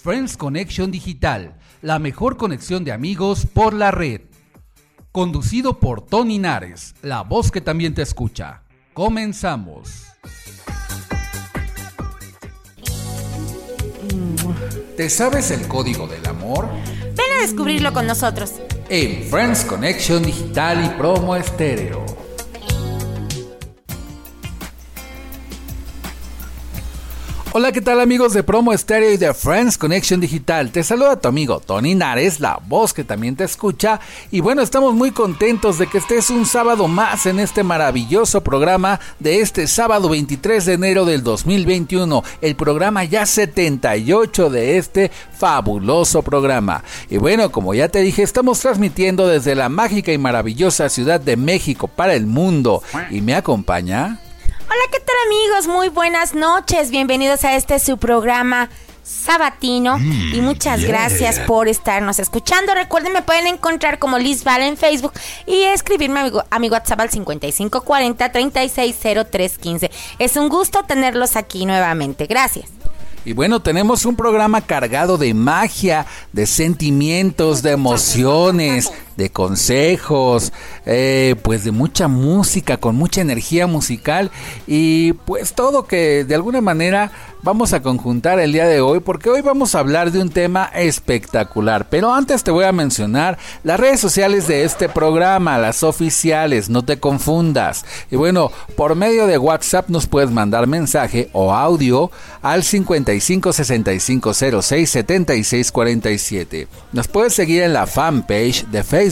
Friends Connection Digital, la mejor conexión de amigos por la red. Conducido por Tony Nares, la voz que también te escucha. Comenzamos. ¿Te sabes el código del amor? Ven a descubrirlo con nosotros. En Friends Connection Digital y Promo Estéreo. Hola, ¿qué tal amigos de Promo Estéreo y de Friends Connection Digital? Te saluda tu amigo Tony Nares, la voz que también te escucha. Y bueno, estamos muy contentos de que estés un sábado más en este maravilloso programa de este sábado 23 de enero del 2021. El programa ya 78 de este fabuloso programa. Y bueno, como ya te dije, estamos transmitiendo desde la mágica y maravillosa Ciudad de México para el mundo. Y me acompaña... Hola, ¿qué tal amigos? Muy buenas noches. Bienvenidos a este su programa sabatino Mm, y muchas gracias por estarnos escuchando. Recuerden, me pueden encontrar como Liz Val en Facebook y escribirme a mi, a mi WhatsApp al 5540 360315. Es un gusto tenerlos aquí nuevamente. Gracias. Y bueno, tenemos un programa cargado de magia, de sentimientos, de emociones, de consejos, eh, pues de mucha música, con mucha energía musical y pues todo que de alguna manera vamos a conjuntar el día de hoy porque hoy vamos a hablar de un tema espectacular. Pero antes te voy a mencionar las redes sociales de este programa, las oficiales, no te confundas. Y bueno, por medio de WhatsApp nos puedes mandar mensaje o audio al 55 65 06 76 47. Nos puedes seguir en la fanpage de Facebook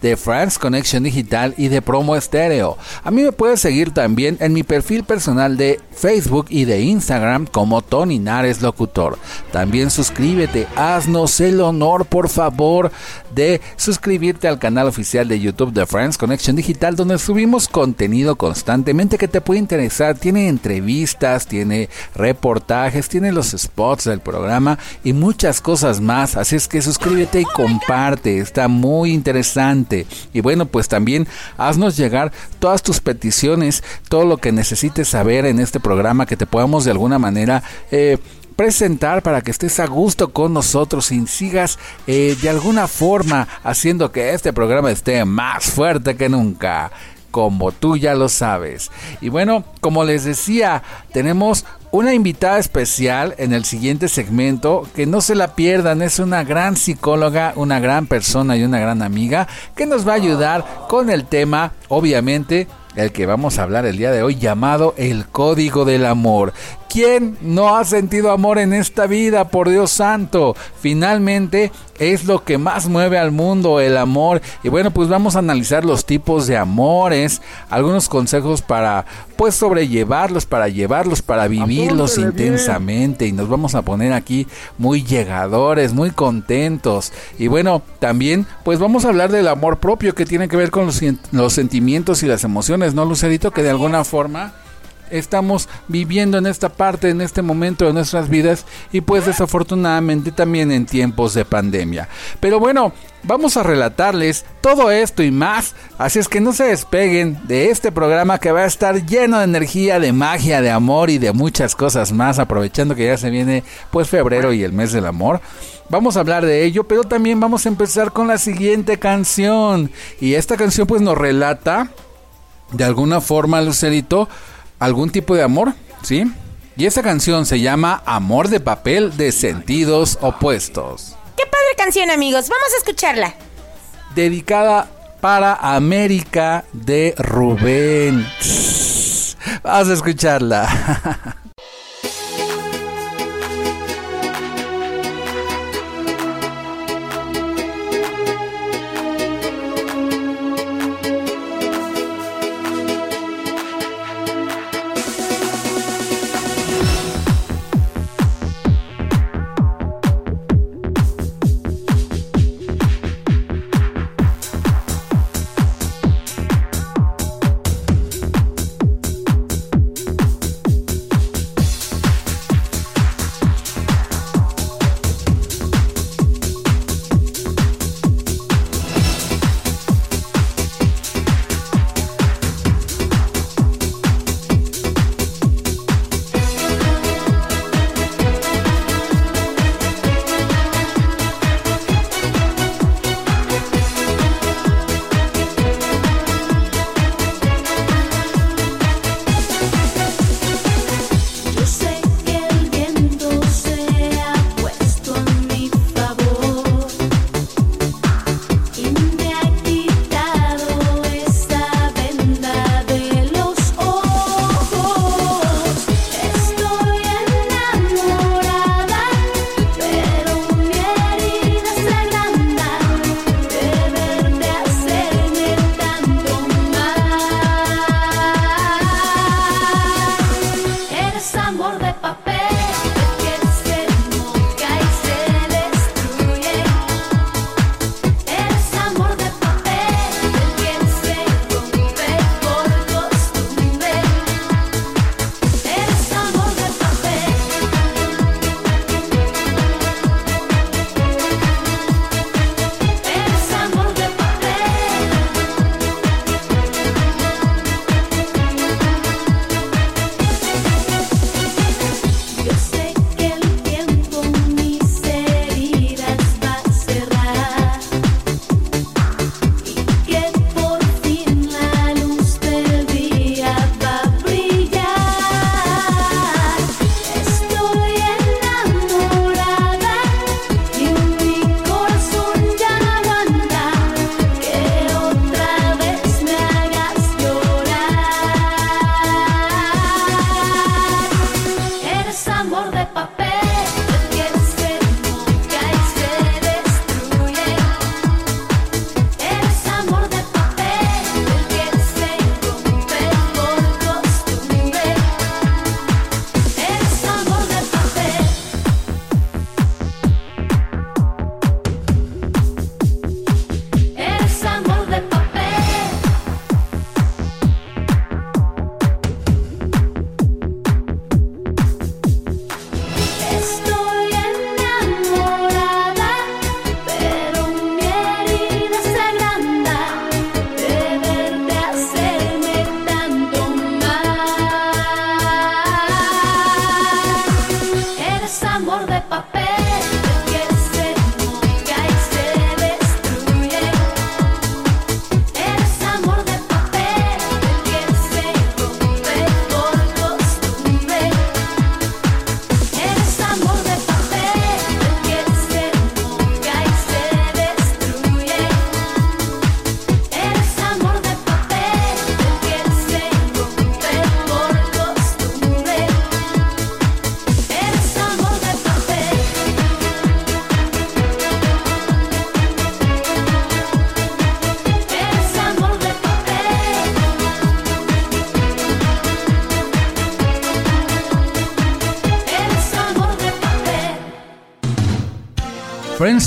de France Connection Digital y de Promo Estéreo. A mí me puedes seguir también en mi perfil personal de Facebook y de Instagram como Tony Nares Locutor. También suscríbete, haznos el honor por favor de suscribirte al canal oficial de YouTube de Friends Connection Digital donde subimos contenido constantemente que te puede interesar. Tiene entrevistas, tiene reportajes, tiene los spots del programa y muchas cosas más. Así es que suscríbete y comparte, está muy interesante. Y bueno, pues también haznos llegar todas tus peticiones, todo lo que necesites saber en este programa que te podamos de alguna manera... Eh, presentar para que estés a gusto con nosotros y sigas eh, de alguna forma haciendo que este programa esté más fuerte que nunca como tú ya lo sabes. Y bueno, como les decía, tenemos una invitada especial en el siguiente segmento, que no se la pierdan, es una gran psicóloga, una gran persona y una gran amiga que nos va a ayudar con el tema, obviamente, el que vamos a hablar el día de hoy, llamado el código del amor. ¿Quién no ha sentido amor en esta vida? Por Dios santo. Finalmente es lo que más mueve al mundo, el amor. Y bueno, pues vamos a analizar los tipos de amores, algunos consejos para pues sobrellevarlos, para llevarlos, para vivirlos intensamente. Y nos vamos a poner aquí muy llegadores, muy contentos. Y bueno, también pues vamos a hablar del amor propio que tiene que ver con los, los sentimientos y las emociones, ¿no, Lucerito? Que de alguna forma estamos viviendo en esta parte, en este momento de nuestras vidas y pues desafortunadamente también en tiempos de pandemia. Pero bueno, vamos a relatarles todo esto y más, así es que no se despeguen de este programa que va a estar lleno de energía, de magia, de amor y de muchas cosas más, aprovechando que ya se viene pues febrero y el mes del amor. Vamos a hablar de ello, pero también vamos a empezar con la siguiente canción. Y esta canción pues nos relata de alguna forma, Lucerito, algún tipo de amor, ¿sí? Y esa canción se llama Amor de papel de sentidos opuestos. Qué padre canción, amigos. Vamos a escucharla. Dedicada para América de Rubén. Vamos a escucharla.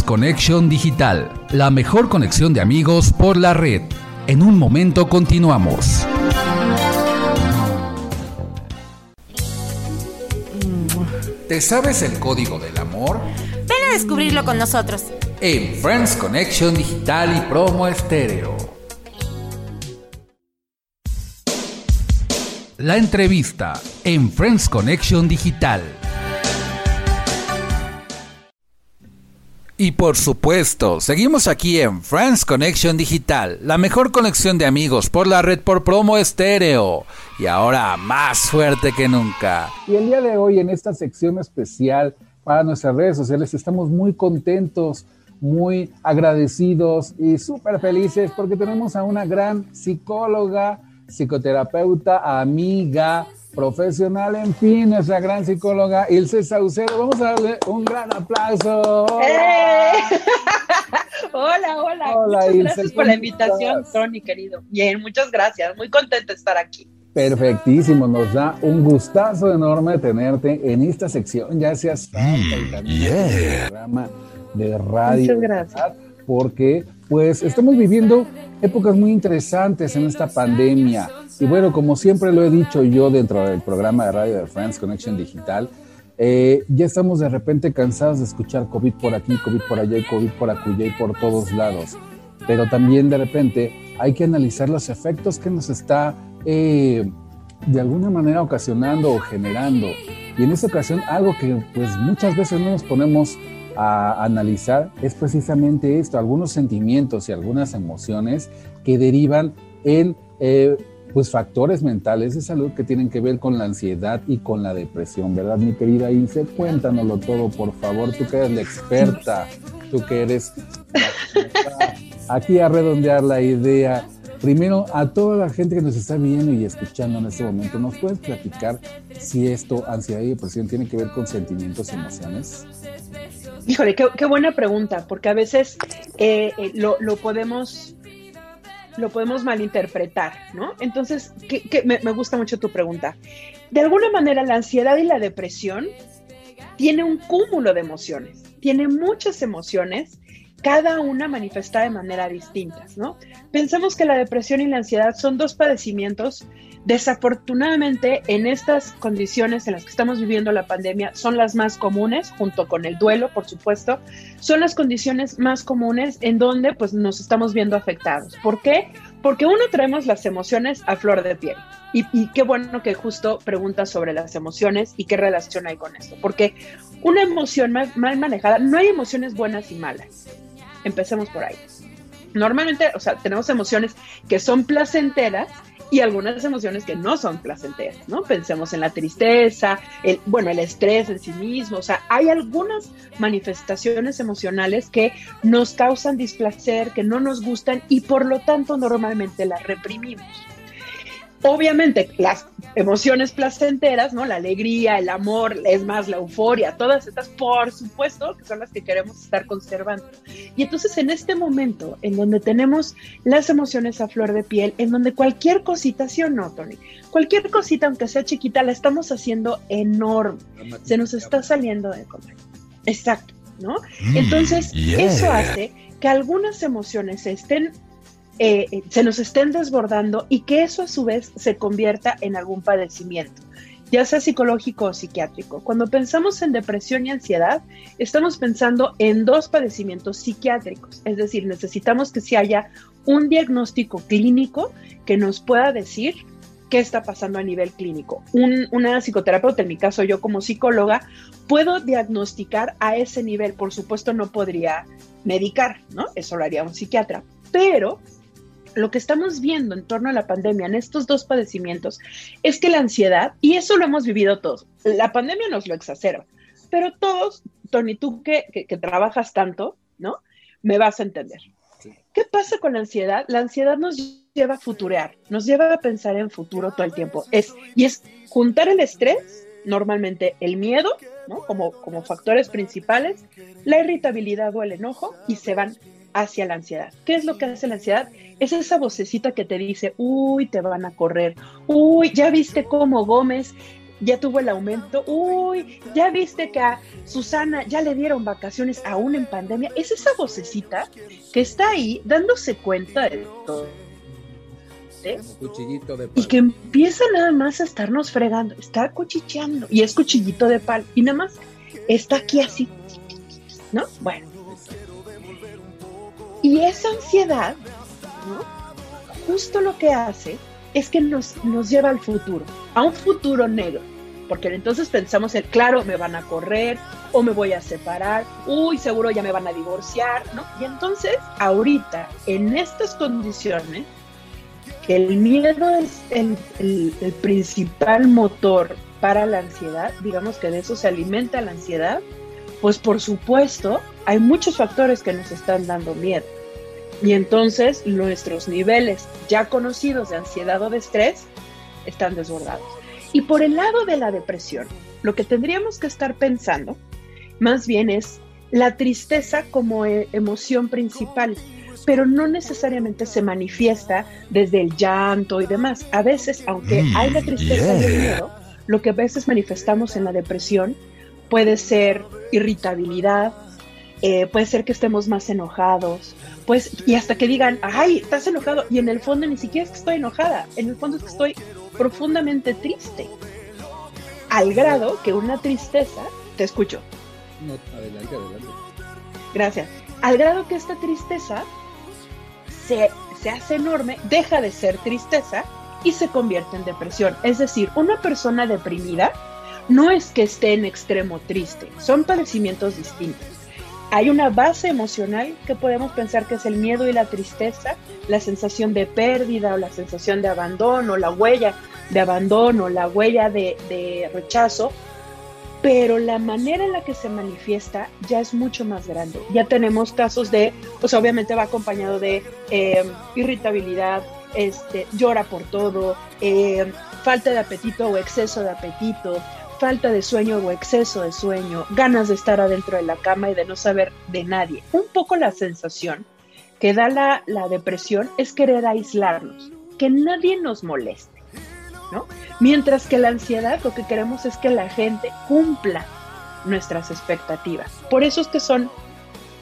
Connection Digital, la mejor conexión de amigos por la red. En un momento continuamos. ¿Te sabes el código del amor? Ven a descubrirlo con nosotros. En Friends Connection Digital y Promo Estéreo. La entrevista en Friends Connection Digital. Y por supuesto, seguimos aquí en Friends Connection Digital, la mejor conexión de amigos por la red por promo estéreo. Y ahora más fuerte que nunca. Y el día de hoy en esta sección especial para nuestras redes sociales estamos muy contentos, muy agradecidos y súper felices porque tenemos a una gran psicóloga, psicoterapeuta, amiga, profesional, en fin, nuestra gran psicóloga Ilse Saucedo. Vamos a darle un gran aplauso. ¡Eh! hola, hola. Hola, muchas gracias por la invitación, Tony, querido. Bien, muchas gracias. Muy contenta de estar aquí. Perfectísimo, nos da un gustazo enorme tenerte en esta sección, ya seas falta y programa de radio. Muchas gracias. Porque pues estamos viviendo épocas muy interesantes en esta pandemia y bueno, como siempre lo he dicho yo dentro del programa de radio de Friends Connection Digital, eh, ya estamos de repente cansados de escuchar COVID por aquí, COVID por allá y COVID por acullá y por todos lados. Pero también de repente hay que analizar los efectos que nos está eh, de alguna manera ocasionando o generando. Y en esta ocasión algo que pues muchas veces no nos ponemos a analizar es precisamente esto, algunos sentimientos y algunas emociones que derivan en eh, pues factores mentales de salud que tienen que ver con la ansiedad y con la depresión, ¿verdad, mi querida Ilse? Cuéntanoslo todo, por favor, tú que eres la experta, tú que eres aquí a redondear la idea. Primero, a toda la gente que nos está viendo y escuchando en este momento, ¿nos puedes platicar si esto, ansiedad y depresión, tiene que ver con sentimientos y emociones? Híjole, qué, buena pregunta, porque a veces eh, eh, lo, lo podemos lo podemos malinterpretar, ¿no? Entonces, que, me, gusta mucho tu pregunta. De alguna manera, la ansiedad y la depresión tiene un cúmulo de emociones, tiene muchas emociones cada una manifestada de manera distinta, ¿no? Pensamos que la depresión y la ansiedad son dos padecimientos. Desafortunadamente, en estas condiciones en las que estamos viviendo la pandemia, son las más comunes, junto con el duelo, por supuesto, son las condiciones más comunes en donde pues, nos estamos viendo afectados. ¿Por qué? Porque uno traemos las emociones a flor de piel. Y, qué bueno que justo preguntas sobre las emociones y qué relación hay con esto. Porque una emoción mal, mal manejada, no hay emociones buenas y malas. Empecemos por ahí. Normalmente, o sea, tenemos emociones que son placenteras y algunas emociones que no son placenteras, ¿no? Pensemos en la tristeza, el, bueno, el estrés en sí mismo, o sea, hay algunas manifestaciones emocionales que nos causan displacer, que no nos gustan y por lo tanto normalmente las reprimimos. Obviamente, las emociones placenteras, ¿no? La alegría, el amor, es más, la euforia, todas estas, por supuesto, que son las que queremos estar conservando. Y entonces, en este momento, en donde tenemos las emociones a flor de piel, en donde cualquier cosita, ¿sí o no, Tony? Cualquier cosita, aunque sea chiquita, la estamos haciendo enorme. Se nos está saliendo de comer. Exacto, ¿no? Mm, entonces, eso hace que algunas emociones estén eh, eh, se nos estén desbordando y que eso a su vez se convierta en algún padecimiento, ya sea psicológico o psiquiátrico. Cuando pensamos en depresión y ansiedad, estamos pensando en dos padecimientos psiquiátricos, es decir, necesitamos que se haya un diagnóstico clínico que nos pueda decir qué está pasando a nivel clínico. una psicoterapeuta, en mi caso yo como psicóloga, puedo diagnosticar a ese nivel. Por supuesto no podría medicar, ¿no? Eso lo haría un psiquiatra. Pero lo que estamos viendo en torno a la pandemia, en estos dos padecimientos, es que la ansiedad, y eso lo hemos vivido todos, la pandemia nos lo exacerba, pero todos, Tony, tú que, que, trabajas tanto, ¿no? Me vas a entender. ¿Qué pasa con la ansiedad? La ansiedad nos lleva a futurear, nos lleva a pensar en futuro todo el tiempo. Es, y es juntar el estrés, normalmente el miedo, ¿no? Como, como factores principales, la irritabilidad o el enojo, y se van hacia la ansiedad. ¿Qué es lo que hace la ansiedad? Es esa vocecita que te dice, uy, te van a correr, uy, ya viste cómo Gómez ya tuvo el aumento, uy, ya viste que a Susana ya le dieron vacaciones aún en pandemia. Es esa vocecita que está ahí dándose cuenta de todo. y que empieza nada más a estarnos fregando, está cuchicheando y es cuchillito de pal y nada más está aquí así, ¿no? Bueno, y esa ansiedad, justo lo que hace es que nos, nos lleva al futuro, a un futuro negro. Porque entonces pensamos en, claro, me van a correr o me voy a separar, uy, seguro ya me van a divorciar, ¿no? Y entonces, ahorita, en estas condiciones, el miedo es el, el principal motor para la ansiedad, digamos que de eso se alimenta la ansiedad, pues por supuesto hay muchos factores que nos están dando miedo. Y entonces nuestros niveles ya conocidos de ansiedad o de estrés están desbordados. Y por el lado de la depresión, lo que tendríamos que estar pensando más bien es la tristeza como e, emoción principal, pero no necesariamente se manifiesta desde el llanto y demás. A veces, aunque mm, hay la tristeza y el miedo, lo que a veces manifestamos en la depresión puede ser irritabilidad, eh, puede ser que estemos más enojados, pues, y hasta que digan, ay, estás enojado, y en el fondo ni siquiera es que estoy enojada, en el fondo es que estoy profundamente triste, al grado que una tristeza, te escucho. No, adelante, adelante. Gracias. Al grado que esta tristeza se, se hace enorme, deja de ser tristeza y se convierte en depresión. Es decir, una persona deprimida no es que esté en extremo triste, son padecimientos distintos hay una base emocional que podemos pensar que es el miedo y la tristeza, la sensación de pérdida o la sensación de abandono, la huella de abandono, la huella de, rechazo, pero la manera en la que se manifiesta ya es mucho más grande. Ya tenemos casos de, pues obviamente va acompañado de eh, irritabilidad, este, llora por todo, eh, falta de apetito o exceso de apetito, falta de sueño o exceso de sueño, ganas de estar adentro de la cama y de no saber de nadie. Un poco la sensación que da la, la depresión es querer aislarnos, que nadie nos moleste, ¿no? Mientras que la ansiedad lo que queremos es que la gente cumpla nuestras expectativas. Por eso es que son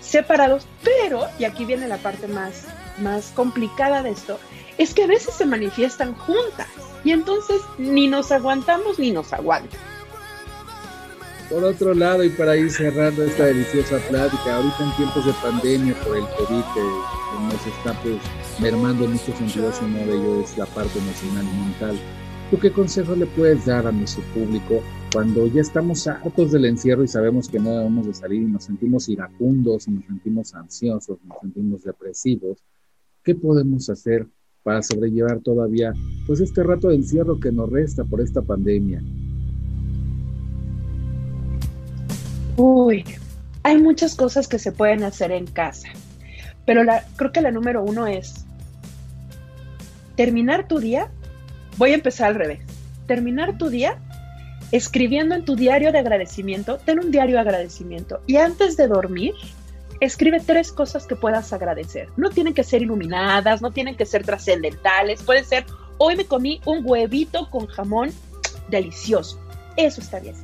separados, pero, y aquí viene la parte más, más complicada de esto, es que a veces se manifiestan juntas y entonces ni nos aguantamos ni nos aguantan. Por otro lado, y para ir cerrando esta deliciosa plática, ahorita en tiempos de pandemia por el COVID que nos está pues mermando en muchos sentidos, uno de ellos es la parte emocional y mental. ¿Tú qué consejo le puedes dar a nuestro público cuando ya estamos hartos del encierro y sabemos que no debemos de salir y nos sentimos iracundos, nos sentimos ansiosos, nos sentimos depresivos? ¿Qué podemos hacer para sobrellevar todavía pues este rato de encierro que nos resta por esta pandemia? Uy, hay muchas cosas que se pueden hacer en casa, pero la, creo que la número uno es terminar tu día. Voy a empezar al revés. Terminar tu día escribiendo en tu diario de agradecimiento. Ten un diario de agradecimiento y antes de dormir, escribe tres cosas que puedas agradecer. No tienen que ser iluminadas, no tienen que ser trascendentales. Puede ser, hoy me comí un huevito con jamón delicioso. Eso está bien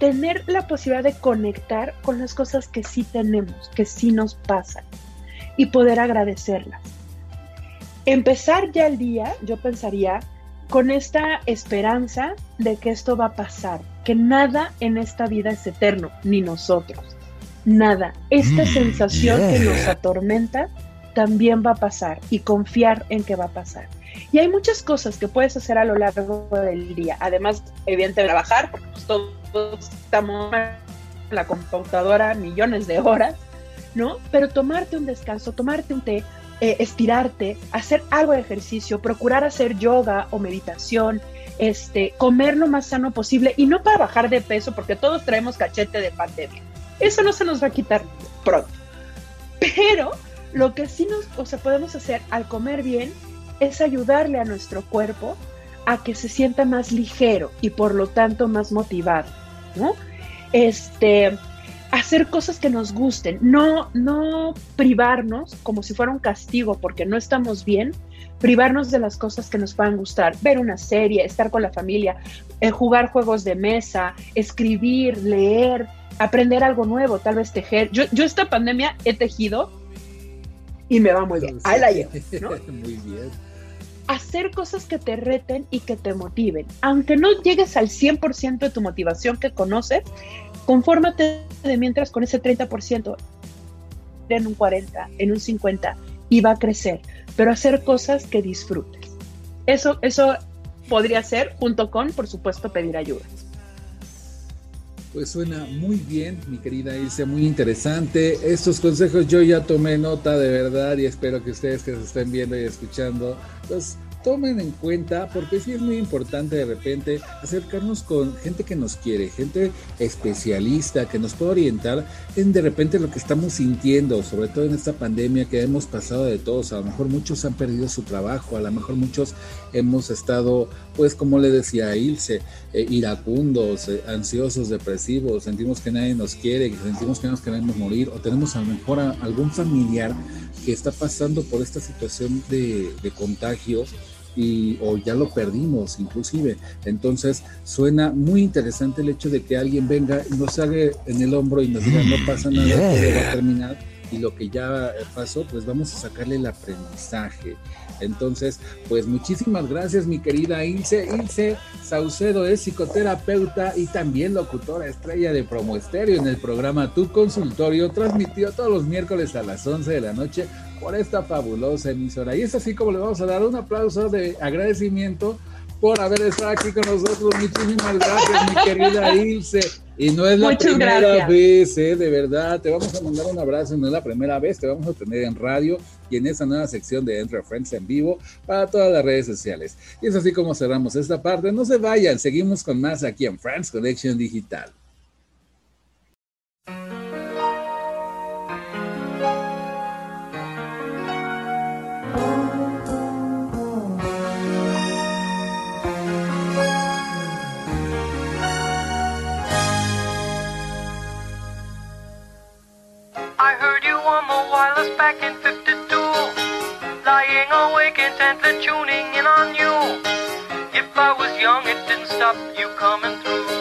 tener la posibilidad de conectar con las cosas que sí tenemos, que sí nos pasan y poder agradecerlas. Empezar ya el día, yo pensaría, con esta esperanza de que esto va a pasar, que nada en esta vida es eterno, ni nosotros. Nada. Esta mm, sensación que nos atormenta también va a pasar y confiar en que va a pasar. Y hay muchas cosas que puedes hacer a lo largo del día. Además, evidentemente, trabajar, porque pues, todos estamos en la computadora millones de horas, ¿no? Pero tomarte un descanso, tomarte un té, eh, estirarte, hacer algo de ejercicio, procurar hacer yoga o meditación, este, comer lo más sano posible y no para bajar de peso, porque todos traemos cachete de pandemia. Eso no se nos va a quitar pronto. Pero lo que sí nos, o sea, podemos hacer al comer bien es ayudarle a nuestro cuerpo a que se sienta más ligero y por lo tanto más motivado, ¿no? Este, hacer cosas que nos gusten, no, no privarnos como si fuera un castigo porque no estamos bien, privarnos de las cosas que nos puedan gustar, ver una serie, estar con la familia, eh, jugar juegos de mesa, escribir, leer, aprender algo nuevo, tal vez tejer. Yo, yo esta pandemia he tejido y me va muy bien. Ahí la llevo, ¿no? muy bien hacer cosas que te reten y que te motiven. Aunque no llegues al 100% de tu motivación que conoces, confórmate de mientras con ese 30%, en un 40, en un 50 y va a crecer, pero hacer cosas que disfrutes. Eso, eso podría ser, junto con, por supuesto, pedir ayuda. Pues suena muy bien, mi querida Ilse, muy interesante. Estos consejos yo ya tomé nota de verdad y espero que ustedes que se estén viendo y escuchando, pues tomen en cuenta, porque sí es muy importante de repente acercarnos con gente que nos quiere, gente especialista que nos puede orientar en de repente lo que estamos sintiendo, sobre todo en esta pandemia que hemos pasado de todos. A lo mejor muchos han perdido su trabajo, a lo mejor muchos hemos estado, pues como le decía a Ilse, eh, iracundos, eh, ansiosos, depresivos, sentimos que nadie nos quiere, sentimos que nos queremos morir, o tenemos a lo mejor algún familiar que está pasando por esta situación de, de contagio y, o ya lo perdimos inclusive. Entonces suena muy interesante el hecho de que alguien venga y nos haga en el hombro y nos diga no pasa nada, todo va a terminar y lo que ya pasó, pues vamos a sacarle el aprendizaje. Entonces, pues muchísimas gracias, mi querida Ilse. Ilse Saucedo es psicoterapeuta y también locutora estrella de Promo Estéreo en el programa Tu Consultorio, transmitió todos los miércoles a las 11 de la noche por esta fabulosa emisora. Y es así como le vamos a dar un aplauso de agradecimiento por haber estado aquí con nosotros. Muchísimas gracias, mi querida Ilse. Y no es la primera vez, ¿eh? de verdad. Te vamos a mandar un abrazo. No es la primera vez. Te vamos a tener en radio y en esa nueva sección de Entre Friends en vivo para todas las redes sociales. Y es así como cerramos esta parte. No se vayan. Seguimos con más aquí en Friends Connection Digital. The wireless back in 52. lying awake intently tuning in on you. If I was young, it didn't stop you coming through.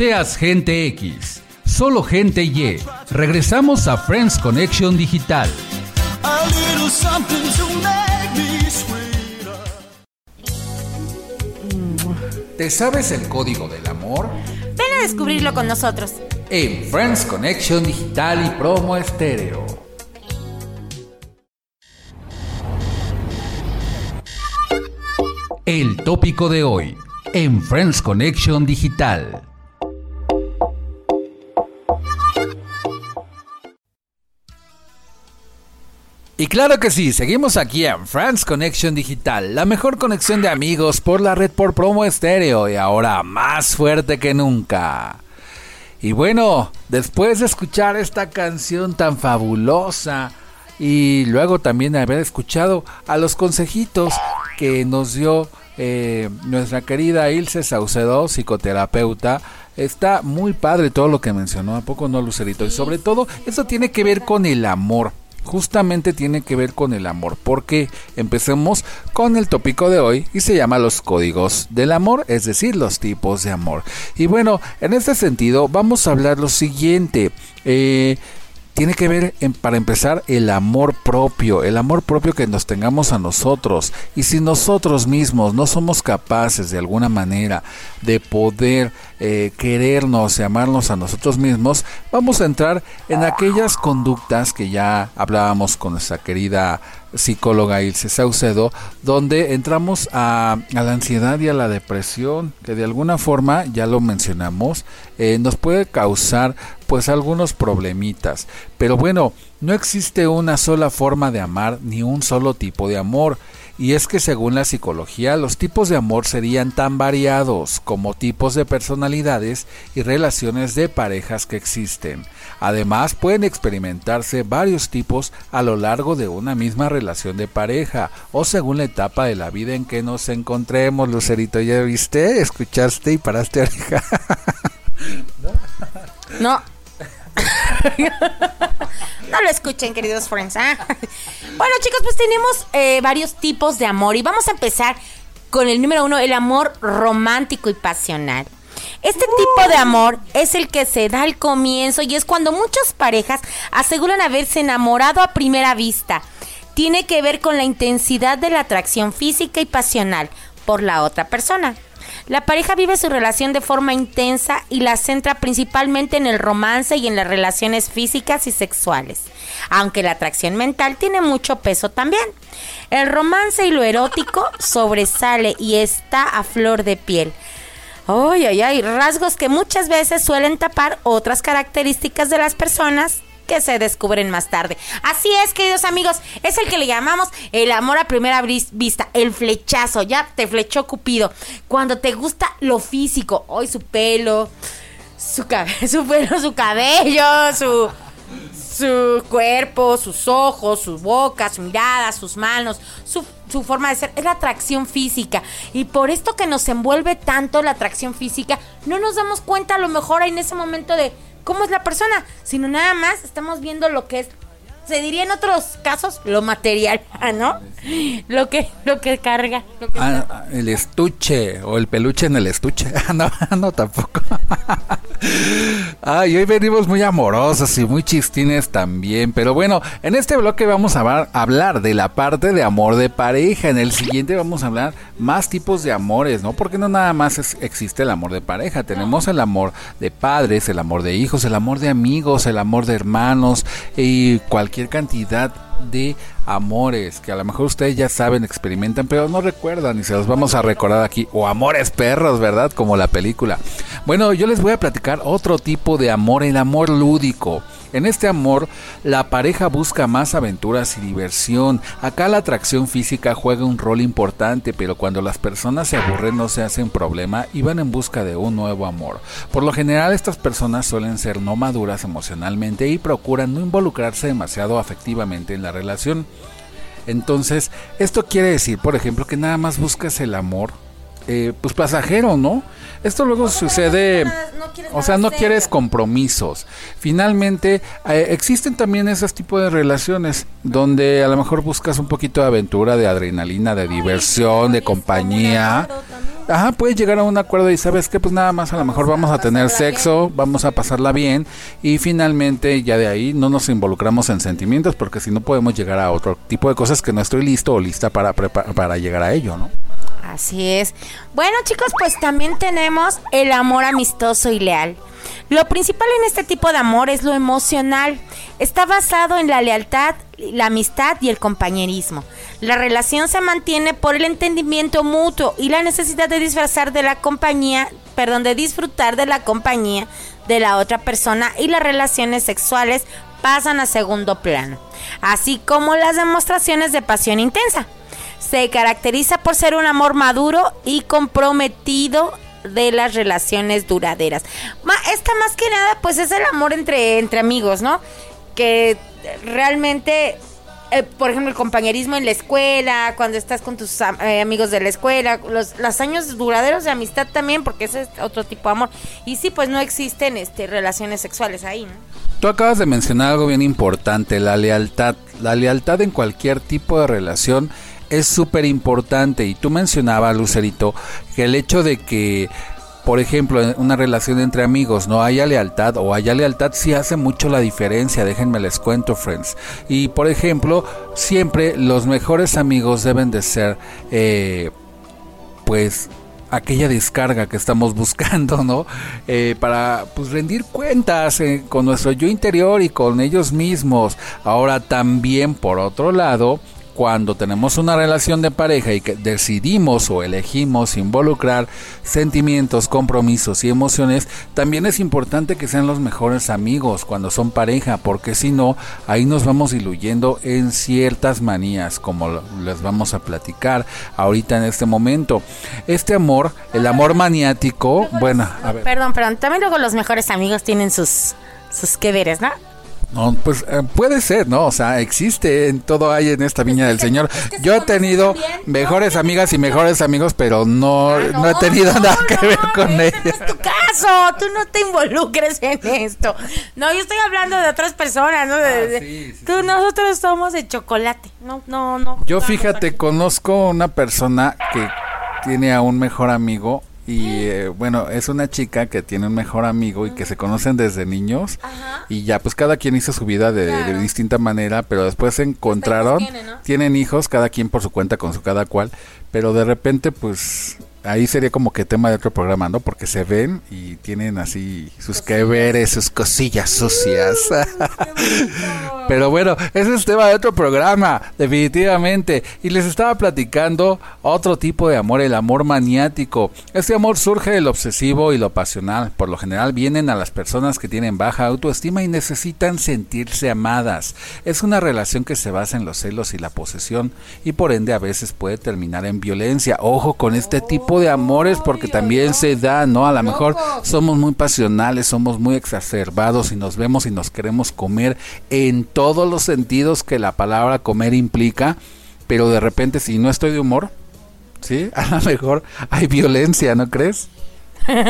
Seas gente X, solo gente Y. Regresamos a Friends Connection Digital. A little something to make me sweeter. ¿Te sabes el código del amor? Ven a descubrirlo con nosotros. En Friends Connection Digital y Promo Estéreo. El tópico de hoy en Friends Connection Digital. Y claro que sí, seguimos aquí en Friends Connection Digital, la mejor conexión de amigos por la red por promo estéreo y ahora más fuerte que nunca. Y bueno, después de escuchar esta canción tan fabulosa y luego también haber escuchado a los consejitos que nos dio eh, nuestra querida Ilse Saucedo, psicoterapeuta, está muy padre todo lo que mencionó, ¿a poco no, Lucerito? Y sobre todo, eso tiene que ver con el amor justamente tiene que ver con el amor, porque empecemos con el tópico de hoy y se llama los códigos del amor, es decir, los tipos de amor. Y bueno, en este sentido vamos a hablar lo siguiente. Eh, tiene que ver, en, para empezar, el amor propio, el amor propio que nos tengamos a nosotros. Y si nosotros mismos no somos capaces de alguna manera de poder eh, querernos y amarnos a nosotros mismos, vamos a entrar en aquellas conductas que ya hablábamos con nuestra querida psicóloga Ilse Saucedo, donde entramos a, la ansiedad y a la depresión, que de alguna forma, ya lo mencionamos, eh, nos puede causar pues algunos problemitas. Pero bueno, no existe una sola forma de amar ni un solo tipo de amor. Y es que según la psicología, los tipos de amor serían tan variados como tipos de personalidades y relaciones de parejas que existen. Además, pueden experimentarse varios tipos a lo largo de una misma relación de pareja o según la etapa de la vida en que nos encontremos. Lucerito, ¿ya viste? ¿Escuchaste y paraste oreja? No. no lo escuchen, queridos friends. ¿ah? Bueno, chicos, pues tenemos eh, varios tipos de amor y vamos a empezar con el número uno, el amor romántico y pasional. Este tipo de amor es el que se da al comienzo y es cuando muchas parejas aseguran haberse enamorado a primera vista. Tiene que ver con la intensidad de la atracción física y pasional por la otra persona. La pareja vive su relación de forma intensa y la centra principalmente en el romance y en las relaciones físicas y sexuales, aunque la atracción mental tiene mucho peso también. El romance y lo erótico sobresale y está a flor de piel. Ay, ay, ay, rasgos que muchas veces suelen tapar otras características de las personas que se descubren más tarde. Así es, queridos amigos, es el que le llamamos el amor a primera vista, el flechazo, ya te flechó Cupido. Cuando te gusta lo físico, hoy su pelo, su, cabe- su pelo, su cabello, su su cuerpo, sus ojos, su boca, su mirada, sus manos, su, su forma de ser, es la atracción física. Y por esto que nos envuelve tanto la atracción física, no nos damos cuenta a lo mejor en ese momento de cómo es la persona, sino nada más estamos viendo lo que es, se diría en otros casos, lo material, ¿no? Lo que, lo que carga. Lo que Ah, ah, el estuche o el peluche en el estuche. Ah, no, no, tampoco. Ay, hoy venimos muy amorosos y muy chistines también. Pero bueno, en este bloque vamos a hablar, hablar de la parte de amor de pareja. En el siguiente vamos a hablar más tipos de amores, ¿no? Porque no nada más es- existe el amor de pareja. Tenemos el amor de padres, el amor de hijos, el amor de amigos, el amor de hermanos y cualquier cantidad de amores que a lo mejor ustedes ya saben, experimentan, pero no recuerdan y se los vamos a recordar aquí. O amores perros, ¿verdad? Como la película. Bueno, yo les voy a platicar otro tipo de amor, el amor lúdico. En este amor, la pareja busca más aventuras y diversión. Acá la atracción física juega un rol importante, pero cuando las personas se aburren no se hacen problema y van en busca de un nuevo amor. Por lo general estas personas suelen ser no maduras emocionalmente y procuran no involucrarse demasiado afectivamente en la relación. Entonces, esto quiere decir, por ejemplo, que nada más buscas el amor, eh, pues pasajero, ¿no? Esto luego sucede, o sea, no quieres compromisos. Finalmente, eh, existen también esos tipos de relaciones donde a lo mejor buscas un poquito de aventura, de adrenalina, de diversión, de compañía. Ajá, puedes llegar a un acuerdo y sabes que pues nada más a lo mejor vamos a tener sexo, vamos a pasarla bien y finalmente ya de ahí no nos involucramos en sentimientos porque si no podemos llegar a otro tipo de cosas que no estoy listo o lista para, para llegar a ello, ¿no? Así es. Bueno, chicos, pues también tenemos el amor amistoso y leal. Lo principal en este tipo de amor es lo emocional. Está basado en la lealtad, la amistad y el compañerismo. La relación se mantiene por el entendimiento mutuo y la necesidad de disfrazar de la compañía, perdón, de disfrutar de la compañía de la otra persona y las relaciones sexuales pasan a segundo plano, así como las demostraciones de pasión intensa. Se caracteriza por ser un amor maduro y comprometido de las relaciones duraderas. Ma- esta más que nada, pues es el amor entre, entre amigos, ¿no? Que realmente, eh, por ejemplo, el compañerismo en la escuela, cuando estás con tus eh, amigos de la escuela, los, los años duraderos de amistad también, porque ese es otro tipo de amor. Y sí, pues no existen este, relaciones sexuales ahí, ¿no? Tú acabas de mencionar algo bien importante, la lealtad. La lealtad en cualquier tipo de relación es súper importante. Y tú mencionabas, Lucerito, que el hecho de que, por ejemplo, en una relación entre amigos no haya lealtad o haya lealtad sí hace mucho la diferencia. Déjenme les cuento, friends. Y, por ejemplo, siempre los mejores amigos deben de ser... eh, pues aquella descarga que estamos buscando, ¿no? Eh, para pues rendir cuentas eh, con nuestro yo interior y con ellos mismos. Ahora también por otro lado, cuando tenemos una relación de pareja y que decidimos o elegimos involucrar sentimientos, compromisos y emociones, también es importante que sean los mejores amigos cuando son pareja, porque si no, ahí nos vamos diluyendo en ciertas manías, como les vamos a platicar ahorita en este momento. Este amor, el amor maniático, bueno, a ver. Perdón, perdón. También luego los mejores amigos tienen sus, sus que veres, ¿no? No, pues eh, puede ser, ¿no? O sea, existe, en todo hay en esta viña del Señor. Yo he tenido mejores amigas y mejores amigos, pero no, Ah, no he tenido nada que ver con ese ellos. No es tu caso, tú no te involucres en esto. No, yo estoy hablando de otras personas, ¿no? De- de- Ah, sí, sí, tú, nosotros somos de chocolate. No, no, no. Yo fíjate, aquí. conozco una persona que tiene a un mejor amigo y eh, bueno, es una chica que tiene un mejor amigo y que se conocen desde niños Ajá. y ya pues cada quien hizo su vida de, de distinta manera, pero después se encontraron, tienen, ¿no? tienen hijos, cada quien por su cuenta con su cada cual, pero de repente pues ahí sería como que tema de otro programa, ¿no? Porque se ven y tienen así sus que veres, sus cosillas sucias. Pero bueno, ese es tema de otro programa, definitivamente. Y les estaba platicando otro tipo de amor, el amor maniático. Este amor surge del obsesivo y lo pasional. Por lo general vienen a las personas que tienen baja autoestima y necesitan sentirse amadas. Es una relación que se basa en los celos y la posesión y por ende a veces puede terminar en violencia. Ojo con este tipo de amores porque también se da, ¿no? A lo mejor somos muy pasionales, somos muy exacerbados y nos vemos y nos queremos comer en todos los sentidos que la palabra comer implica, pero de repente si no estoy de humor, ¿sí? A lo mejor hay violencia, ¿no crees?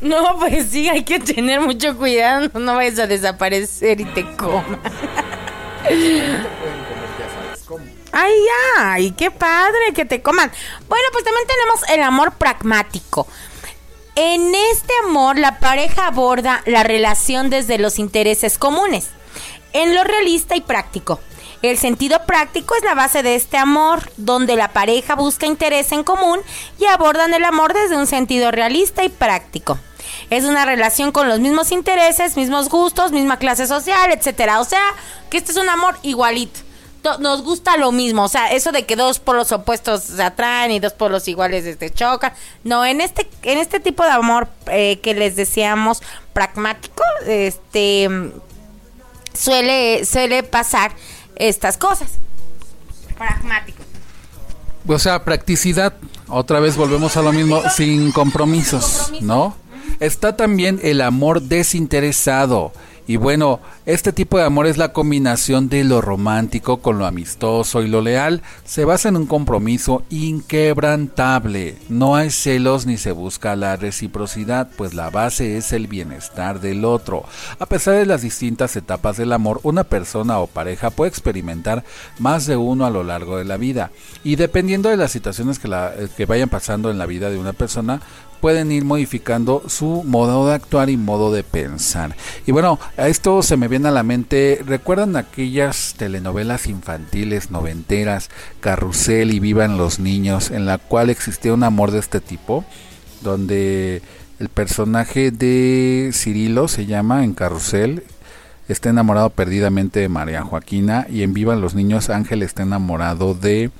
No, pues sí, hay que tener mucho cuidado, no, vayas a desaparecer y te coman. Ay, ay, qué padre que te coman. Bueno, pues también tenemos el amor pragmático. En este amor, la pareja aborda la relación desde los intereses comunes, en lo realista y práctico. El sentido práctico es la base de este amor, donde la pareja busca interés en común y abordan el amor desde un sentido realista y práctico. Es una relación con los mismos intereses, mismos gustos, misma clase social, etcétera. O sea, que este es un amor igualito. Nos gusta lo mismo, o sea, eso de que dos polos opuestos se atraen y dos polos iguales este, chocan. No, en este, en este tipo de amor eh, que les decíamos pragmático, este suele, suele pasar estas cosas. Pragmático. O sea, practicidad. Otra vez volvemos a lo mismo, sin compromisos, ¿no? Está también el amor desinteresado. Y bueno, este tipo de amor es la combinación de lo romántico con lo amistoso y lo leal. Se basa en un compromiso inquebrantable. No hay celos ni se busca la reciprocidad, pues la base es el bienestar del otro. A pesar de las distintas etapas del amor, una persona o pareja puede experimentar más de uno a lo largo de la vida. Y dependiendo de las situaciones que, eh, vayan pasando en la vida de una persona, pueden ir modificando su modo de actuar y modo de pensar. Y bueno, a esto se me viene a la mente, ¿recuerdan aquellas telenovelas infantiles noventeras, Carrusel y Vivan los Niños, en la cual existía un amor de este tipo? Donde el personaje de Cirilo se llama en Carrusel, está enamorado perdidamente de María Joaquina y en Vivan los Niños Ángel está enamorado de...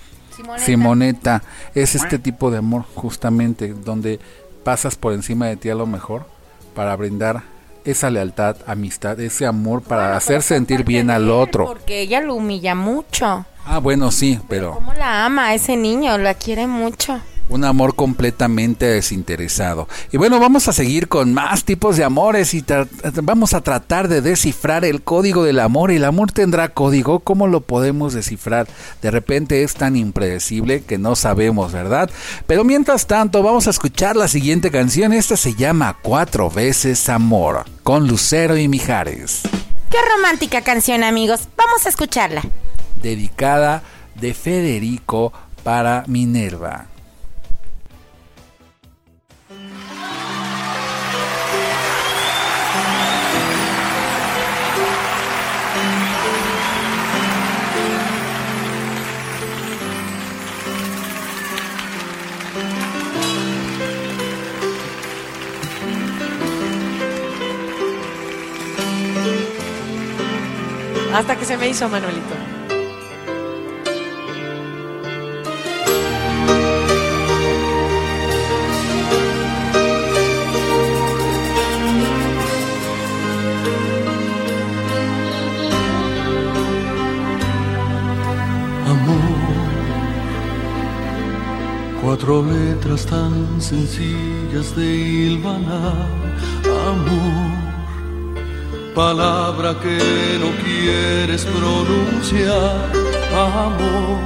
Simoneta es este tipo de amor justamente donde pasas por encima de ti a lo mejor para brindar esa lealtad, amistad, ese amor para hacer sentir bien al otro. Porque ella lo humilla mucho. Ah, bueno, sí, pero ¿Cómo la ama a ese niño? La quiere mucho. Un amor completamente desinteresado. Y bueno, vamos a seguir con más tipos de amores y vamos a tratar de descifrar el código del amor. ¿El amor tendrá código? ¿Cómo lo podemos descifrar? De repente es tan impredecible que no sabemos, ¿verdad? Pero mientras tanto, vamos a escuchar la siguiente canción. Esta se llama Cuatro veces Amor, con Lucero y Mijares, Qué romántica canción, amigos. Vamos a escucharla. dedicada de Federico para Minerva. Hasta que se me hizo Manuelito. Amor, cuatro letras tan sencillas de hilvanar. Amor, palabra que no quieres pronunciar. Amor,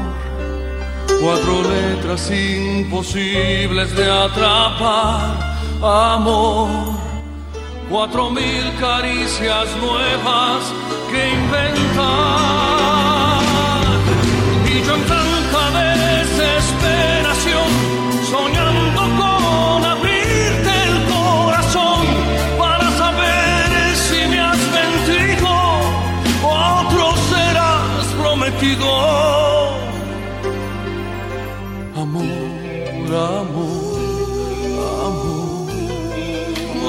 cuatro letras imposibles de atrapar. Amor, cuatro mil caricias nuevas que inventar.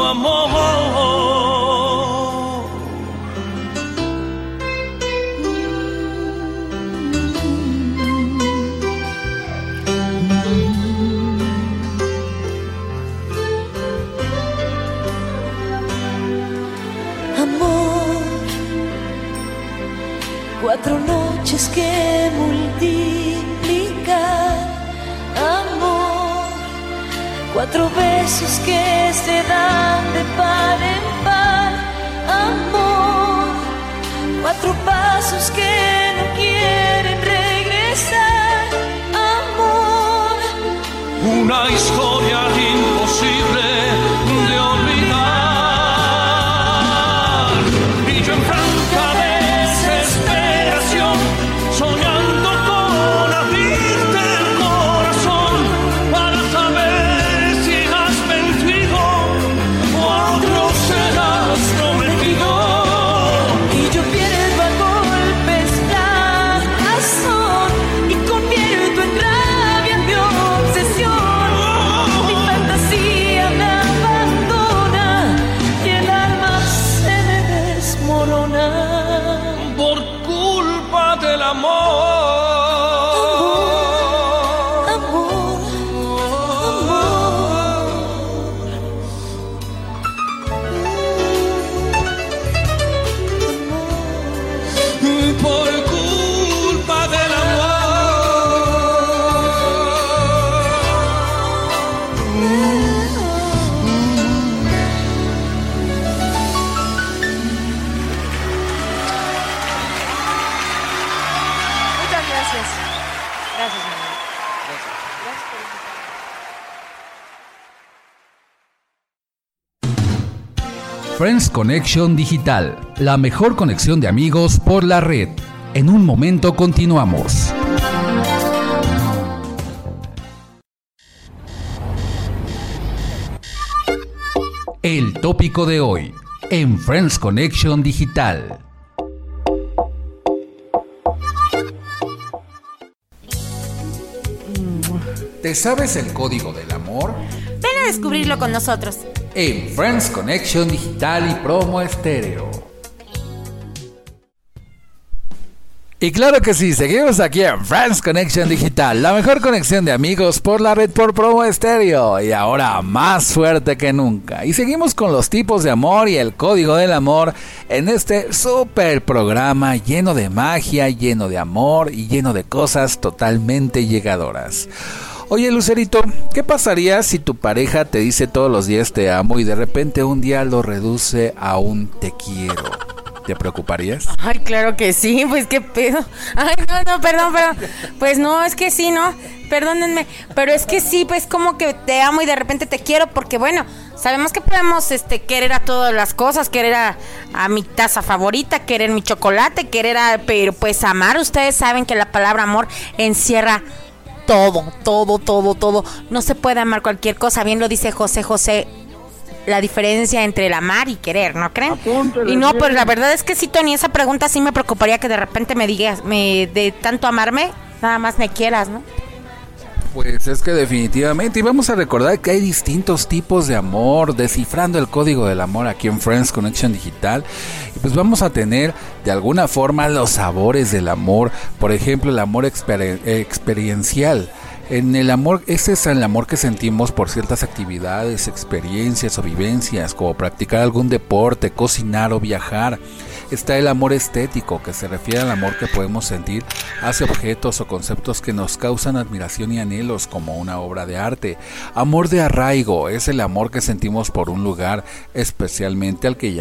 Amor, amor. Cuatro noches que cuatro besos que se dan de par en par. Amor, cuatro pasos que no quieren regresar. Amor. Una historia imposible Connection Digital, la mejor conexión de amigos por la red. En un momento continuamos. El tópico de hoy en Friends Connection Digital. ¿Te sabes el código del amor? Ven a descubrirlo con nosotros. En Friends Connection Digital y Promo Estéreo. Y claro que sí, seguimos aquí en Friends Connection Digital, la mejor conexión de amigos por la red por Promo Estéreo y ahora más fuerte que nunca. Y seguimos con los tipos de amor y el código del amor en este super programa lleno de magia, lleno de amor y lleno de cosas totalmente llegadoras. Oye Lucerito, ¿qué pasaría si tu pareja te dice todos los días te amo y de repente un día lo reduce a un te quiero? ¿Te preocuparías? Ay, claro que sí, pues qué pedo. Ay, no, no, perdón, perdón. Pues no, es que sí, ¿no? Perdónenme, pero es que sí, pues como que te amo y de repente te quiero porque bueno, sabemos que podemos este querer a todas las cosas, querer a, a mi taza favorita, querer mi chocolate, querer a pero pues amar, ustedes saben que la palabra amor encierra todo, todo, todo, todo. No se puede amar cualquier cosa, bien lo dice José José la diferencia entre el amar y querer, ¿no creen? y no, pues la verdad es que sí, Tony, esa pregunta sí me preocuparía que de repente me digas, me de tanto amarme, nada más me quieras, ¿no? Pues es que definitivamente, y vamos a recordar que hay distintos tipos de amor, descifrando el código del amor aquí en Friends Connection Digital, y pues vamos a tener de alguna forma los sabores del amor, por ejemplo el amor exper- experiencial. En el amor, ese es el amor que sentimos por ciertas actividades, experiencias o vivencias, como practicar algún deporte, cocinar o viajar. Está el amor estético, que se refiere al amor que podemos sentir hacia objetos o conceptos que nos causan admiración y anhelos, como una obra de arte. Amor de arraigo es el amor que sentimos por un lugar, especialmente al que,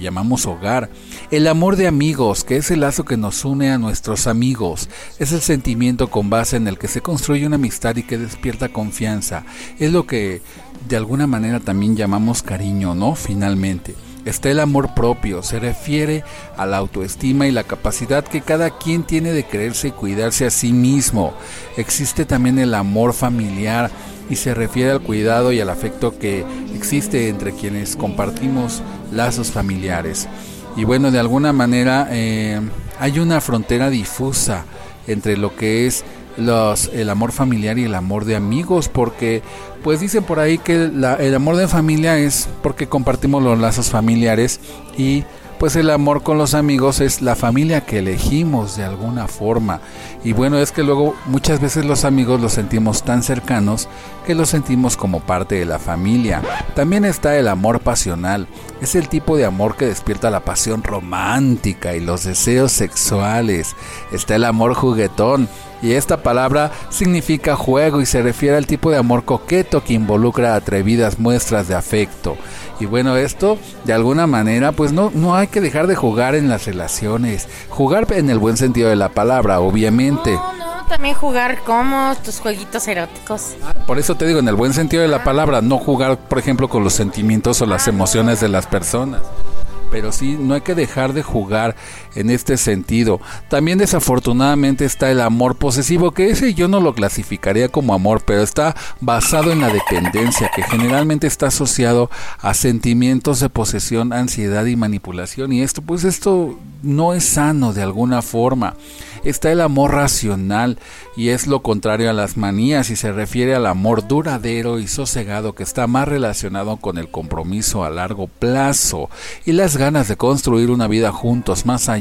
llamamos hogar. El amor de amigos, que es el lazo que nos une a nuestros amigos. Es el sentimiento con base en el que se construye una amistad y que despierta confianza. Es lo que de alguna manera también llamamos cariño, ¿no? Finalmente. Está el amor propio, se refiere a la autoestima y la capacidad que cada quien tiene de creerse y cuidarse a sí mismo. Existe también el amor familiar y se refiere al cuidado y al afecto que existe entre quienes compartimos lazos familiares. Y bueno, de alguna manera eh, hay una frontera difusa entre lo que es los, el amor familiar y el amor de amigos, porque pues dicen por ahí que la- el amor de familia es porque compartimos los lazos familiares y pues el amor con los amigos es la familia que elegimos de alguna forma. Y bueno, es que luego muchas veces los amigos los sentimos tan cercanos que los sentimos como parte de la familia. También está el amor pasional. Es el tipo de amor que despierta la pasión romántica y los deseos sexuales. Está el amor juguetón. Y esta palabra significa juego y se refiere al tipo de amor coqueto que involucra atrevidas muestras de afecto. Y bueno, esto de alguna manera, pues no, no hay que dejar de jugar en las relaciones. Jugar en el buen sentido de la palabra, obviamente. No, no, también jugar como tus jueguitos eróticos. Por eso te digo, en el buen sentido de la palabra, no jugar, por ejemplo, con los sentimientos o las emociones de las personas. Pero sí, no hay que dejar de jugar en este sentido. También desafortunadamente está el amor posesivo, que ese yo no lo clasificaría como amor, pero está basado en la dependencia, que generalmente está asociado a sentimientos de posesión, ansiedad y manipulación. Y esto, pues esto no es sano de alguna forma. Está el amor racional y es lo contrario a las manías y se refiere al amor duradero y sosegado que está más relacionado con el compromiso a largo plazo y las ganas de construir una vida juntos más allá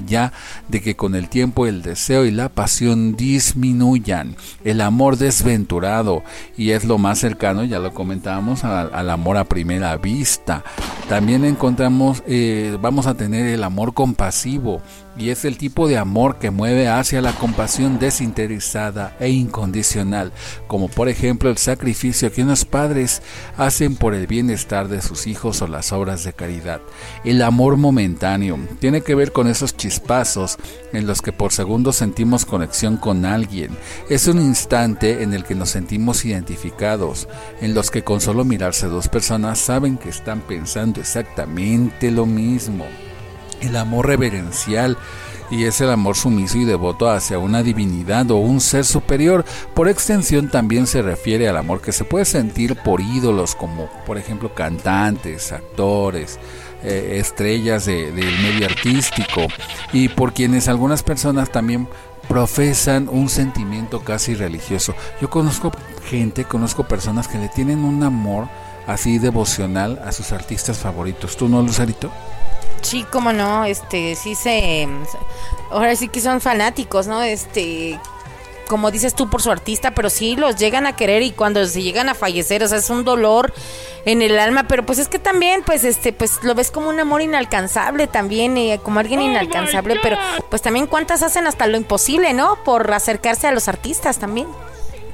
de que con el tiempo el deseo y la pasión disminuyan. El amor desventurado y es lo más cercano, ya lo comentábamos, al, al amor a primera vista. También encontramos, eh, vamos a tener el amor compasivo y es el tipo de amor que mueve hacia la compasión desinteresada e incondicional, como por ejemplo el sacrificio que unos padres hacen por el bienestar de sus hijos o las obras de caridad. El amor momentáneo tiene que ver con esos chispazos en los que por segundos sentimos conexión con alguien. Es un instante en el que nos sentimos identificados, en los que con solo mirarse dos personas saben que están pensando exactamente lo mismo el amor reverencial y es el amor sumiso y devoto hacia una divinidad o un ser superior. Por extensión también se refiere al amor que se puede sentir por ídolos como por ejemplo cantantes, actores, eh, estrellas de- del medio artístico y por quienes algunas personas también profesan un sentimiento casi religioso. Yo conozco gente, conozco personas que le tienen un amor así devocional a sus artistas favoritos. ¿Tú no, Lucerito? Sí, cómo no, este, sí se, ahora sí que son fanáticos, ¿no? Este, como dices tú por su artista, pero sí los llegan a querer y cuando se llegan a fallecer, o sea, es un dolor en el alma, pero pues es que también, pues, este, pues lo ves como un amor inalcanzable también, eh, como alguien inalcanzable, pero pues también cuántas hacen hasta lo imposible, ¿no? Por acercarse a los artistas también,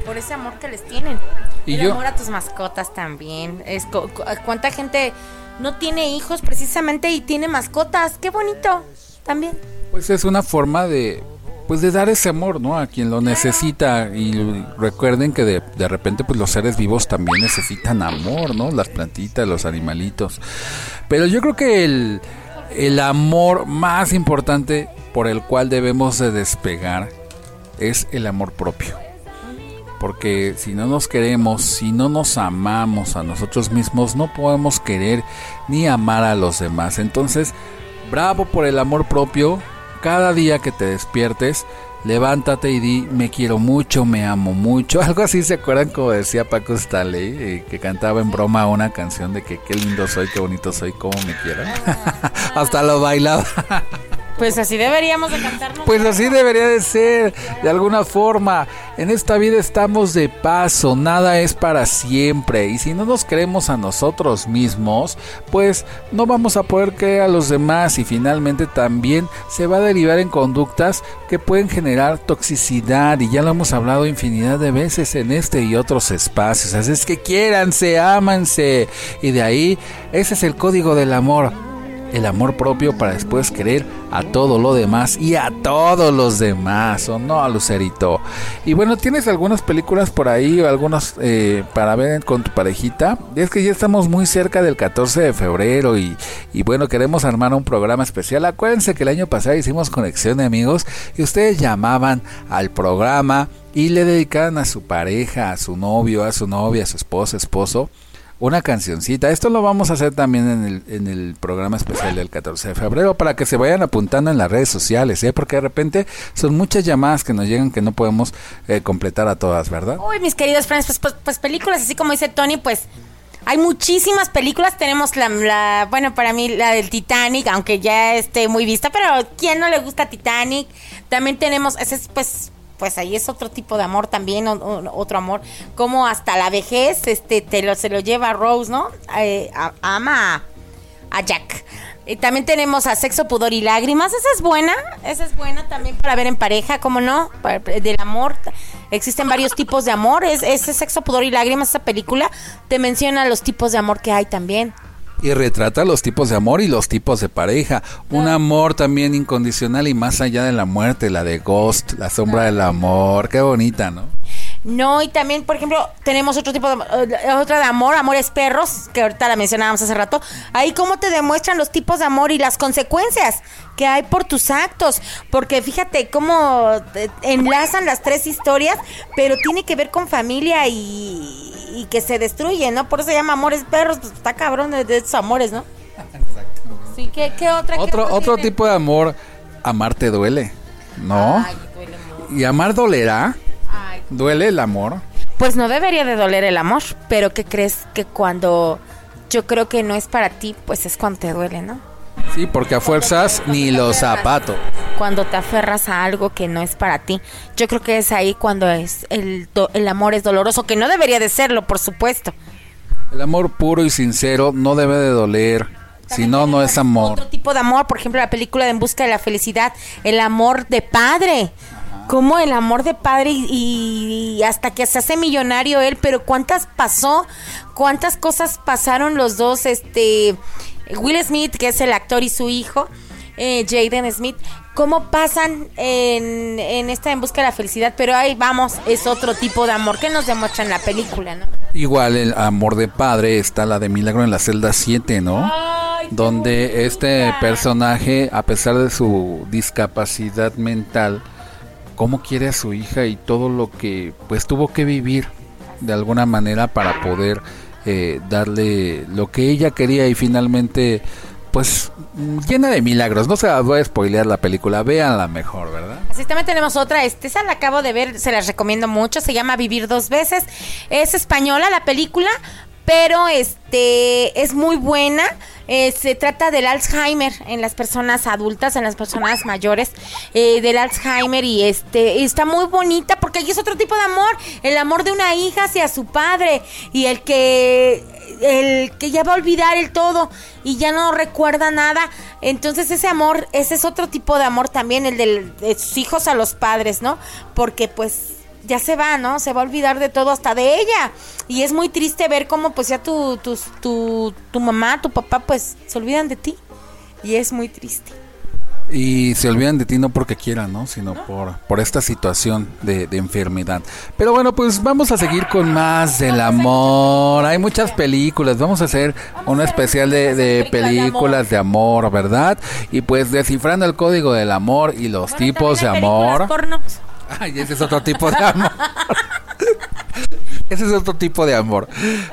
por ese amor que les tienen. Y el yo- amor a tus mascotas también. Es co- co- cuánta gente no tiene hijos precisamente y tiene mascotas. Qué bonito también. Pues es una forma de pues de dar ese amor, ¿no? A quien lo necesita y recuerden que de, de repente pues los seres vivos también necesitan amor, ¿no? Las plantitas, los animalitos. Pero yo creo que el, el amor más importante por el cual debemos de despegar es el amor propio. Porque si no nos queremos, si no nos amamos a nosotros mismos, no podemos querer ni amar a los demás. Entonces, bravo por el amor propio. Cada día que te despiertes, levántate y di, me quiero mucho, me amo mucho. Algo así, ¿se acuerdan como decía Paco Stanley, eh, que cantaba en broma una canción de que qué lindo soy, qué bonito soy, cómo me quiero? Hasta lo bailaba. Pues así deberíamos de cantarnos. Pues así debería de ser, de alguna forma. En esta vida estamos de paso, nada es para siempre. Y si no nos creemos a nosotros mismos, pues no vamos a poder creer a los demás y finalmente también se va a derivar en conductas que pueden generar toxicidad. Y ya lo hemos hablado infinidad de veces en este y otros espacios. Así es que quiéranse, ámanse. Y de ahí, ese es el código del amor el amor propio para después querer a todo lo demás y a todos los demás, o no, Lucerito. Y bueno, ¿tienes algunas películas por ahí o algunos eh, para ver con tu parejita? Es que ya estamos muy cerca del 14 de febrero y, y bueno, queremos armar un programa especial. Acuérdense que el año pasado hicimos conexión de amigos y ustedes llamaban al programa y le dedicaban a su pareja, a su novio, a su novia, a su esposa, esposo una cancioncita. Esto lo vamos a hacer también en el, en el programa especial del 14 de febrero para que se vayan apuntando en las redes sociales, ¿eh? porque de repente son muchas llamadas que nos llegan que no podemos eh, completar a todas, ¿verdad? Uy, mis queridos friends, pues, pues, pues películas, así como dice Tony, pues hay muchísimas películas. Tenemos la, la- bueno, para mí la del Titanic, aunque ya esté muy vista, pero ¿quién no le gusta Titanic? También tenemos, ese es pues, pues ahí es otro tipo de amor también, otro amor, como hasta la vejez, este, te lo, se lo lleva Rose, ¿no? Eh, ama a, a Jack. Y también tenemos a Sexo, Pudor y Lágrimas. Esa es buena. Esa es buena también para ver en pareja, ¿cómo no? Del amor. Existen varios tipos de amor. Es, ese Sexo, Pudor y Lágrimas, esa película, te menciona los tipos de amor que hay también. Y retrata los tipos de amor y los tipos de pareja. Un amor también incondicional y más allá de la muerte, la de Ghost, la sombra del amor. Qué bonita, ¿no? No, y también, por ejemplo, tenemos otro tipo de eh, otra de amor, amores perros, que ahorita la mencionábamos hace rato. Ahí cómo te demuestran los tipos de amor y las consecuencias que hay por tus actos, porque fíjate cómo eh, enlazan las tres historias, pero tiene que ver con familia y, y que se destruye, ¿no? Por eso se llama amores perros, pues está cabrón de, de esos amores, ¿no? Sí, ¿qué, qué otra? Otro, otro tipo de amor, amar te duele, ¿no? Ay, duele mucho. ¿Y amar dolerá? Ay, ¿Duele el amor? Pues no debería de doler el amor, pero ¿qué crees que cuando yo creo que no es para ti, pues es cuando te duele, ¿no? Sí, porque a fuerzas ni los zapatos. Cuando te aferras a algo que no es para ti. Yo creo que es ahí cuando es el, do- el amor es doloroso, que no debería de serlo, por supuesto. El amor puro y sincero no debe de doler, si no, no es amor. Otro tipo de amor, por ejemplo, la película de En Busca de la Felicidad, el amor de padre. Como el amor de padre y, y hasta que se hace millonario él, pero cuántas pasó, cuántas cosas pasaron los dos, este Will Smith, que es el actor y su hijo, eh, Jaden Smith, cómo pasan en, en esta En Busca de la Felicidad, pero ahí vamos, es otro tipo de amor que nos demuestra en la película, ¿no? Igual el amor de padre está la de Milagro en la celda 7, ¿no? Ay, Donde este personaje, a pesar de su discapacidad mental, cómo quiere a su hija y todo lo que pues tuvo que vivir de alguna manera para poder eh, darle lo que ella quería y finalmente pues llena de milagros. No se las voy a spoilear la película, véanla mejor, ¿verdad? Así también tenemos otra, este, esa la acabo de ver, se las recomiendo mucho, se llama Vivir dos veces. Es española la película, pero este es muy buena. Eh, se trata del Alzheimer en las personas adultas, en las personas mayores, eh, del Alzheimer y este está muy bonita porque ahí es otro tipo de amor, el amor de una hija hacia su padre y el que el que ya va a olvidar el todo y ya no recuerda nada. Entonces ese amor, ese es otro tipo de amor también, el de sus hijos a los padres, ¿no? Porque pues ya se va, ¿no? Se va a olvidar de todo, hasta de ella. Y es muy triste ver cómo pues ya tu, tu, tu mamá, tu papá, pues se olvidan de ti. Y es muy triste. Y se olvidan de ti no porque quieran, ¿no? Sino por, por esta situación de, de enfermedad. Pero bueno, pues vamos a seguir con más del amor. Hay muchas películas. Vamos a hacer un especial de, de películas de amor, ¿verdad? Y pues descifrando el código del amor y los tipos de amor. Ay, ese es otro tipo de amor. Ese es otro tipo de amor.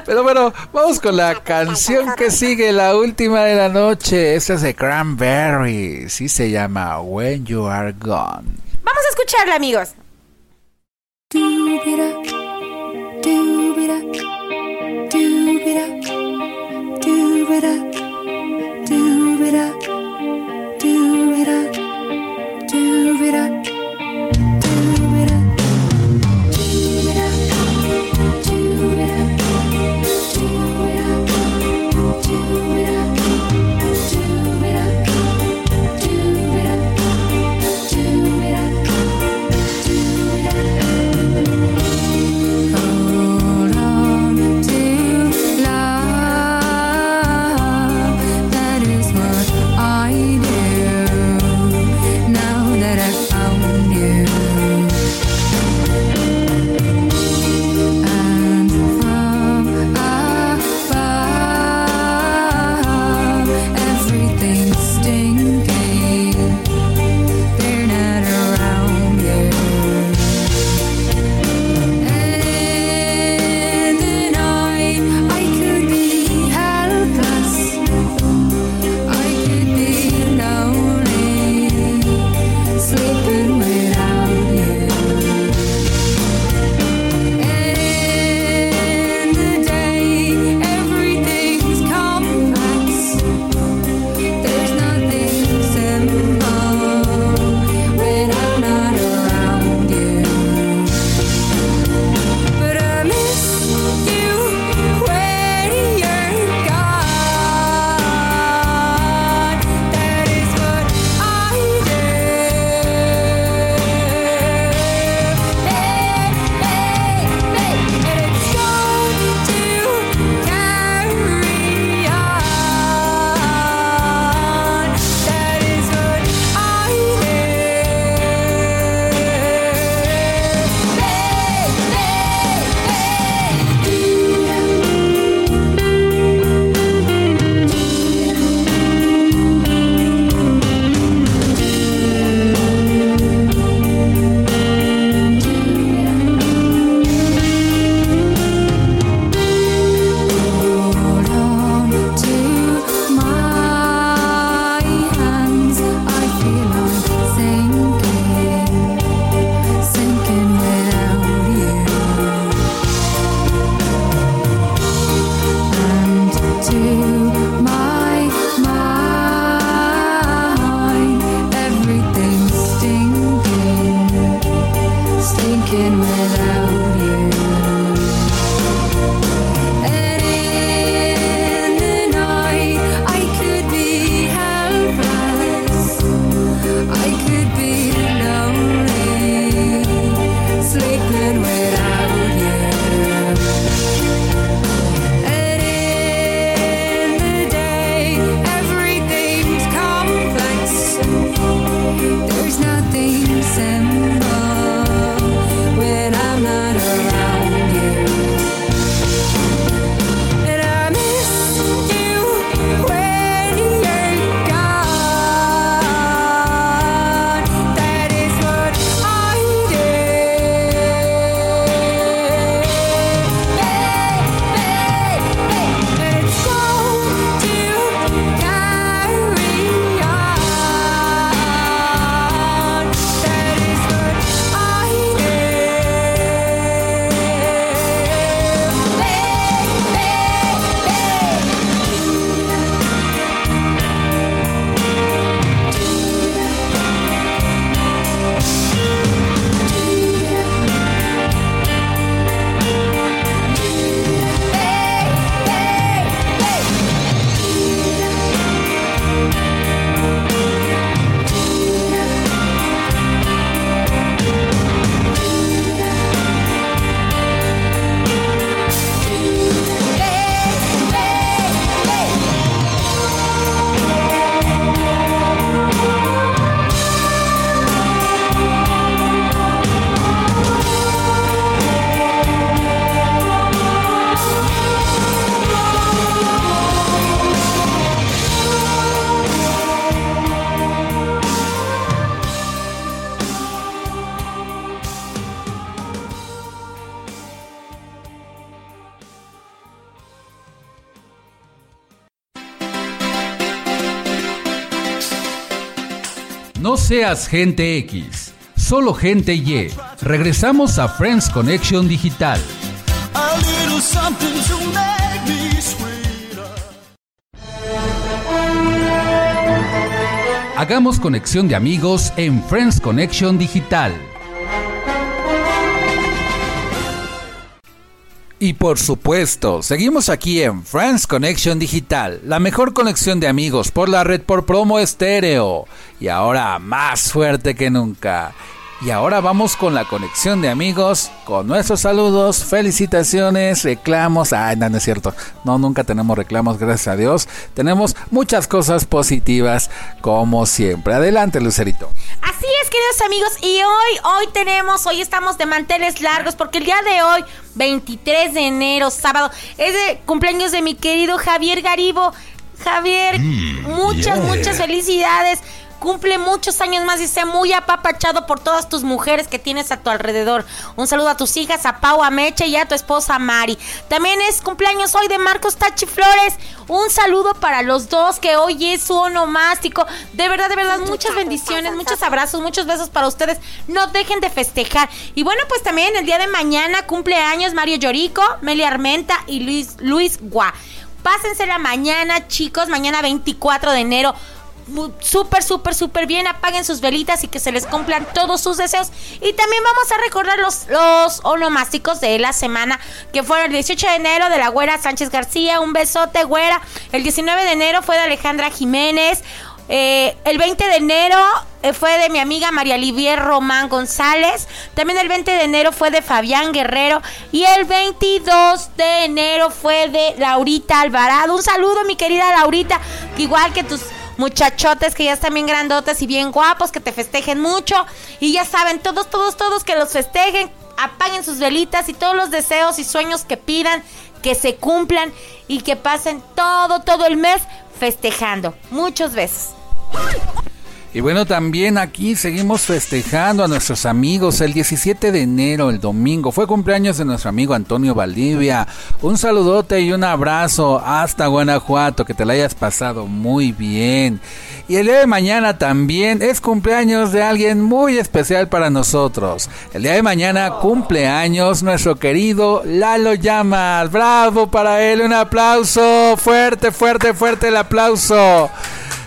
Pero bueno, vamos con la canción que sigue, la última de la noche. Esta es de Cranberry. Sí se llama When You Are Gone. Vamos a escucharla, amigos. Seas gente X, solo gente Y. Regresamos a Friends Connection Digital. Hagamos conexión de amigos en Friends Connection Digital. Y por supuesto, seguimos aquí en Friends Connection Digital, la mejor conexión de amigos por la red por promo estéreo. Y ahora más fuerte que nunca. Y ahora vamos con la conexión de amigos, con nuestros saludos, felicitaciones, reclamos. Ay, no, no es cierto. No, nunca tenemos reclamos, gracias a Dios. Tenemos muchas cosas positivas, como siempre. Adelante, Lucerito. Así es, queridos amigos, y hoy, hoy tenemos, hoy estamos de manteles largos, porque el día de hoy, 23 de enero, sábado, es de cumpleaños de mi querido Javier Garibo. Javier, muchas, muchas felicidades. Cumple muchos años más y sea muy apapachado por todas tus mujeres que tienes a tu alrededor. Un saludo a tus hijas, a Pau, a Meche y a tu esposa Mari. También es cumpleaños hoy de Marcos Tachi Flores. Un saludo para los dos que hoy es su onomástico. De verdad, de verdad, muchas bendiciones, muchos abrazos, muchos besos para ustedes. No dejen de festejar. Y bueno, pues también el día de mañana cumpleaños Mario Llorico, Meli Armenta y Luis, Luis Gua. Pásense la mañana, chicos, mañana 24 de enero. Súper, súper, súper bien. Apaguen sus velitas y que se les cumplan todos sus deseos. Y también vamos a recordar los, los onomásticos de la semana, que fueron el 18 de enero de la güera Sánchez García. Un besote, güera. El 19 de enero fue de Alejandra Jiménez. Eh, el 20 de enero eh, fue de mi amiga María Olivier Román González. También el 20 de enero fue de Fabián Guerrero. Y el 22 de enero fue de Laurita Alvarado. Un saludo, mi querida Laurita. Igual que tus muchachotes que ya están bien grandotes y bien guapos, que te festejen mucho. Y ya saben, todos, todos, todos que los festejen. Apaguen sus velitas y todos los deseos y sueños que pidan, que se cumplan y que pasen todo, todo el mes festejando. Muchos besos. Y bueno, también aquí seguimos festejando a nuestros amigos. El 17 de enero, el domingo, fue cumpleaños de nuestro amigo Antonio Valdivia. Un saludote y un abrazo hasta Guanajuato, que te la hayas pasado muy bien. Y el día de mañana también es cumpleaños de alguien muy especial para nosotros. El día de mañana cumpleaños nuestro querido Lalo Llamas. Bravo para él, un aplauso. Fuerte, fuerte, fuerte el aplauso.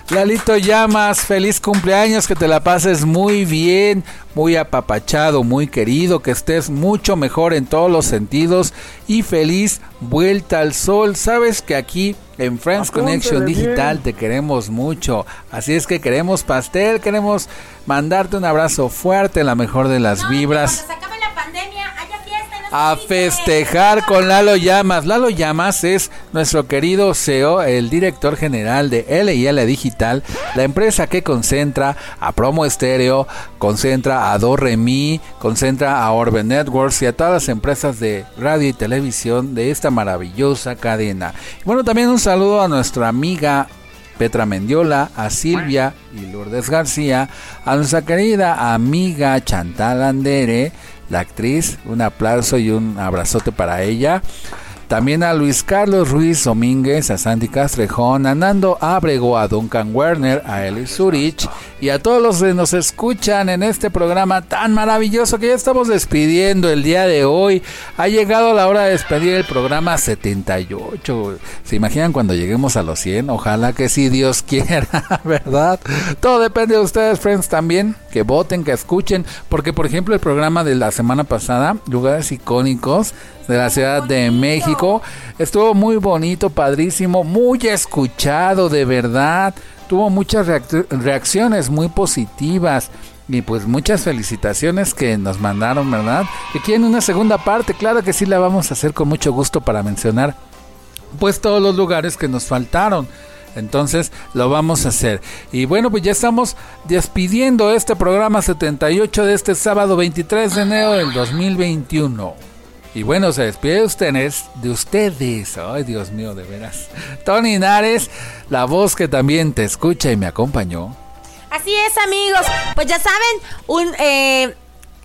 Lalito Llamas, feliz cumpleaños, que te la pases muy bien, muy apapachado, muy querido, que estés mucho mejor en todos los sentidos y feliz vuelta al sol. Sabes que aquí en Friends Apúntale Connection bien. Digital te queremos mucho, así es que queremos pastel, queremos mandarte un abrazo fuerte, la mejor de las vibras se acabe la pandemia, haya fiesta. y no se A festejar con Lalo Llamas. Lalo Llamas es nuestro querido CEO, el director general de L&L Digital, la empresa que concentra a Promo Estéreo, concentra a Do Re Mi, concentra a Orbe Networks y a todas las empresas de radio y televisión de esta maravillosa cadena. Bueno, también un saludo a nuestra amiga Petra Mendiola, a Silvia y Lourdes García, a nuestra querida amiga Chantal Andere, la actriz, un aplauso y un abrazote para ella. También a Luis Carlos Ruiz Domínguez, a Santi Castrejón, a Nando Abrego, a Duncan Werner, a Eli Zurich y a todos los que nos escuchan en este programa tan maravilloso que ya estamos despidiendo el día de hoy. Ha llegado la hora de despedir el programa 78. ¿Se imaginan cuando lleguemos a los 100? Ojalá que sí, Dios quiera, ¿verdad? Todo depende de ustedes, friends, también. Que voten, que escuchen. Porque, por ejemplo, el programa de la semana pasada, Lugares Icónicos de la Ciudad de México, estuvo muy bonito, padrísimo, muy escuchado, de verdad. Tuvo muchas reac- reacciones muy positivas. Y pues muchas felicitaciones que nos mandaron, ¿verdad? Que quieren una segunda parte, claro que sí la vamos a hacer con mucho gusto para mencionar pues todos los lugares que nos faltaron. Entonces lo vamos a hacer. Y bueno, pues ya estamos despidiendo este programa 78 de este sábado 23 de enero del 2021. Y bueno, se despide de ustedes, de ustedes. Ay, Dios mío, de veras. Tony Nares, la voz que también te escucha y me acompañó. Así es, amigos. Pues ya saben, un eh,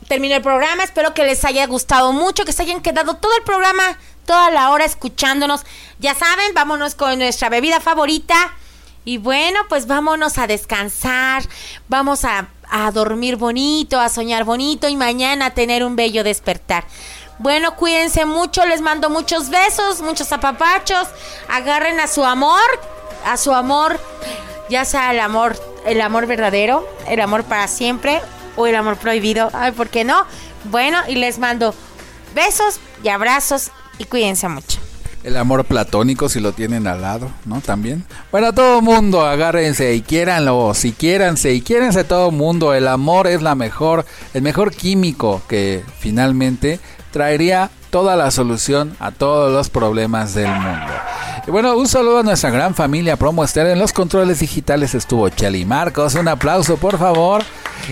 terminó el programa. Espero que les haya gustado mucho, que se hayan quedado todo el programa, toda la hora escuchándonos. Ya saben, vámonos con nuestra bebida favorita. Y bueno, pues vámonos a descansar. Vamos a, a dormir bonito, a soñar bonito y mañana tener un bello despertar. Bueno, cuídense mucho, les mando muchos besos, muchos apapachos. Agarren a su amor, a su amor, ya sea el amor, el amor verdadero, el amor para siempre o el amor prohibido. Ay, ¿por qué no? Bueno, y les mando besos y abrazos y cuídense mucho. El amor platónico si lo tienen al lado, ¿no? También. Bueno, todo mundo, agárrense y quiéranlo, si quiéranse y quiérense todo mundo. El amor es la mejor, el mejor químico que finalmente traería toda la solución a todos los problemas del mundo. Y bueno, un saludo a nuestra gran familia Promo. En los controles digitales estuvo Cheli Marcos. Un aplauso, por favor.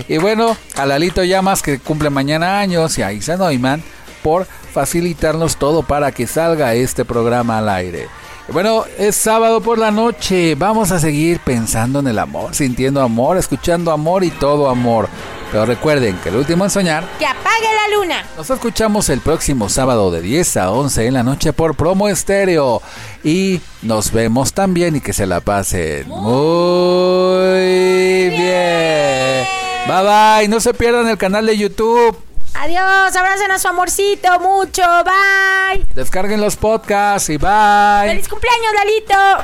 Y bueno, a Lalito Llamas, que cumple mañana años, y a Isa Neumann por facilitarnos todo para que salga este programa al aire. Y Bueno, es sábado por la noche. Vamos a seguir pensando en el amor, sintiendo amor, escuchando amor y todo amor. Pero recuerden que el último en soñar Que apague la luna. nos escuchamos el próximo sábado de 10 a 11 en la noche por Promo Estéreo. Y nos vemos también y que se la pasen muy bien. Bye bye. No se pierdan el canal de YouTube. Adiós, abracen a su amorcito mucho. Bye. Descarguen los podcasts y bye. ¡Feliz cumpleaños, Lalito!